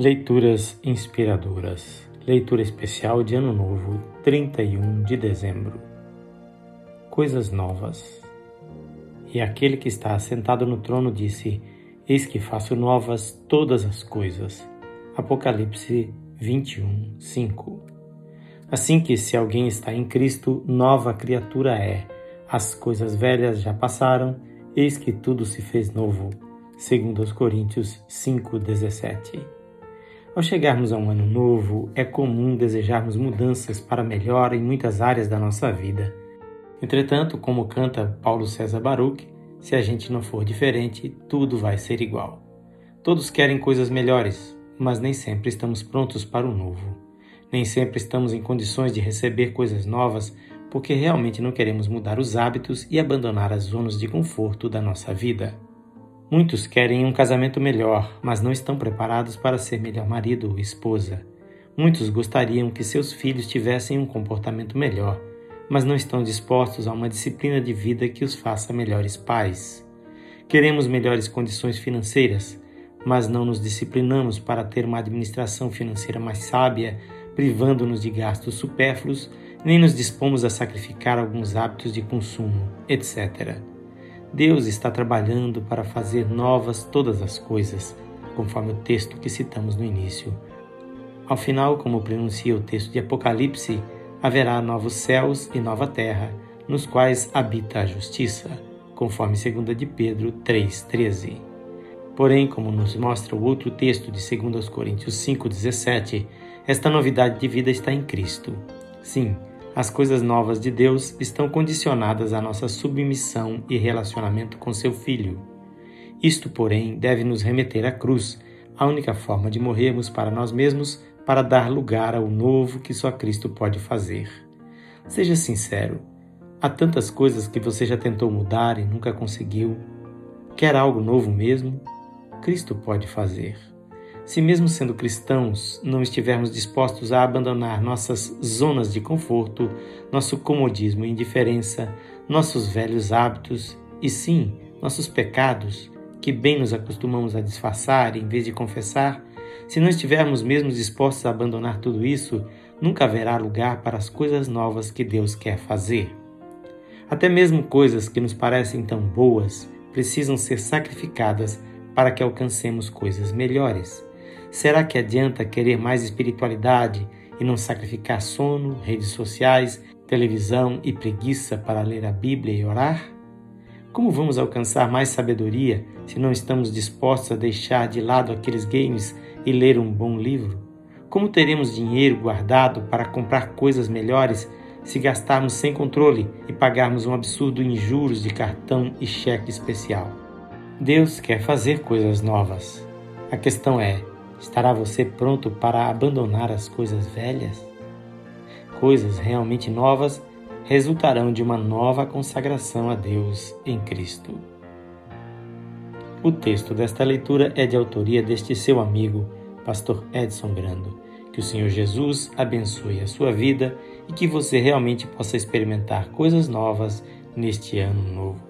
Leituras inspiradoras. Leitura especial de Ano Novo, 31 de dezembro. Coisas novas. E aquele que está assentado no trono disse: Eis que faço novas todas as coisas. Apocalipse 21, 5. Assim que, se alguém está em Cristo, nova criatura é. As coisas velhas já passaram, eis que tudo se fez novo. Segundo os Coríntios 5:17. Ao chegarmos a um ano novo, é comum desejarmos mudanças para melhor em muitas áreas da nossa vida. Entretanto, como canta Paulo César Baruch, se a gente não for diferente, tudo vai ser igual. Todos querem coisas melhores, mas nem sempre estamos prontos para o novo. Nem sempre estamos em condições de receber coisas novas porque realmente não queremos mudar os hábitos e abandonar as zonas de conforto da nossa vida. Muitos querem um casamento melhor, mas não estão preparados para ser melhor marido ou esposa. Muitos gostariam que seus filhos tivessem um comportamento melhor, mas não estão dispostos a uma disciplina de vida que os faça melhores pais. Queremos melhores condições financeiras, mas não nos disciplinamos para ter uma administração financeira mais sábia privando-nos de gastos supérfluos, nem nos dispomos a sacrificar alguns hábitos de consumo, etc. Deus está trabalhando para fazer novas todas as coisas, conforme o texto que citamos no início. Ao final, como pronuncia o texto de Apocalipse, haverá novos céus e nova terra, nos quais habita a justiça, conforme 2 de Pedro 3,13. Porém, como nos mostra o outro texto de 2 Coríntios 5,17, esta novidade de vida está em Cristo. Sim, as coisas novas de Deus estão condicionadas à nossa submissão e relacionamento com seu Filho. Isto, porém, deve nos remeter à cruz, a única forma de morrermos para nós mesmos para dar lugar ao novo que só Cristo pode fazer. Seja sincero, há tantas coisas que você já tentou mudar e nunca conseguiu. Quer algo novo mesmo? Cristo pode fazer. Se, mesmo sendo cristãos, não estivermos dispostos a abandonar nossas zonas de conforto, nosso comodismo e indiferença, nossos velhos hábitos e, sim, nossos pecados, que bem nos acostumamos a disfarçar em vez de confessar, se não estivermos mesmo dispostos a abandonar tudo isso, nunca haverá lugar para as coisas novas que Deus quer fazer. Até mesmo coisas que nos parecem tão boas precisam ser sacrificadas para que alcancemos coisas melhores. Será que adianta querer mais espiritualidade e não sacrificar sono, redes sociais, televisão e preguiça para ler a Bíblia e orar? Como vamos alcançar mais sabedoria se não estamos dispostos a deixar de lado aqueles games e ler um bom livro? Como teremos dinheiro guardado para comprar coisas melhores se gastarmos sem controle e pagarmos um absurdo em juros de cartão e cheque especial? Deus quer fazer coisas novas. A questão é: Estará você pronto para abandonar as coisas velhas? Coisas realmente novas resultarão de uma nova consagração a Deus em Cristo. O texto desta leitura é de autoria deste seu amigo, Pastor Edson Grando. Que o Senhor Jesus abençoe a sua vida e que você realmente possa experimentar coisas novas neste ano novo.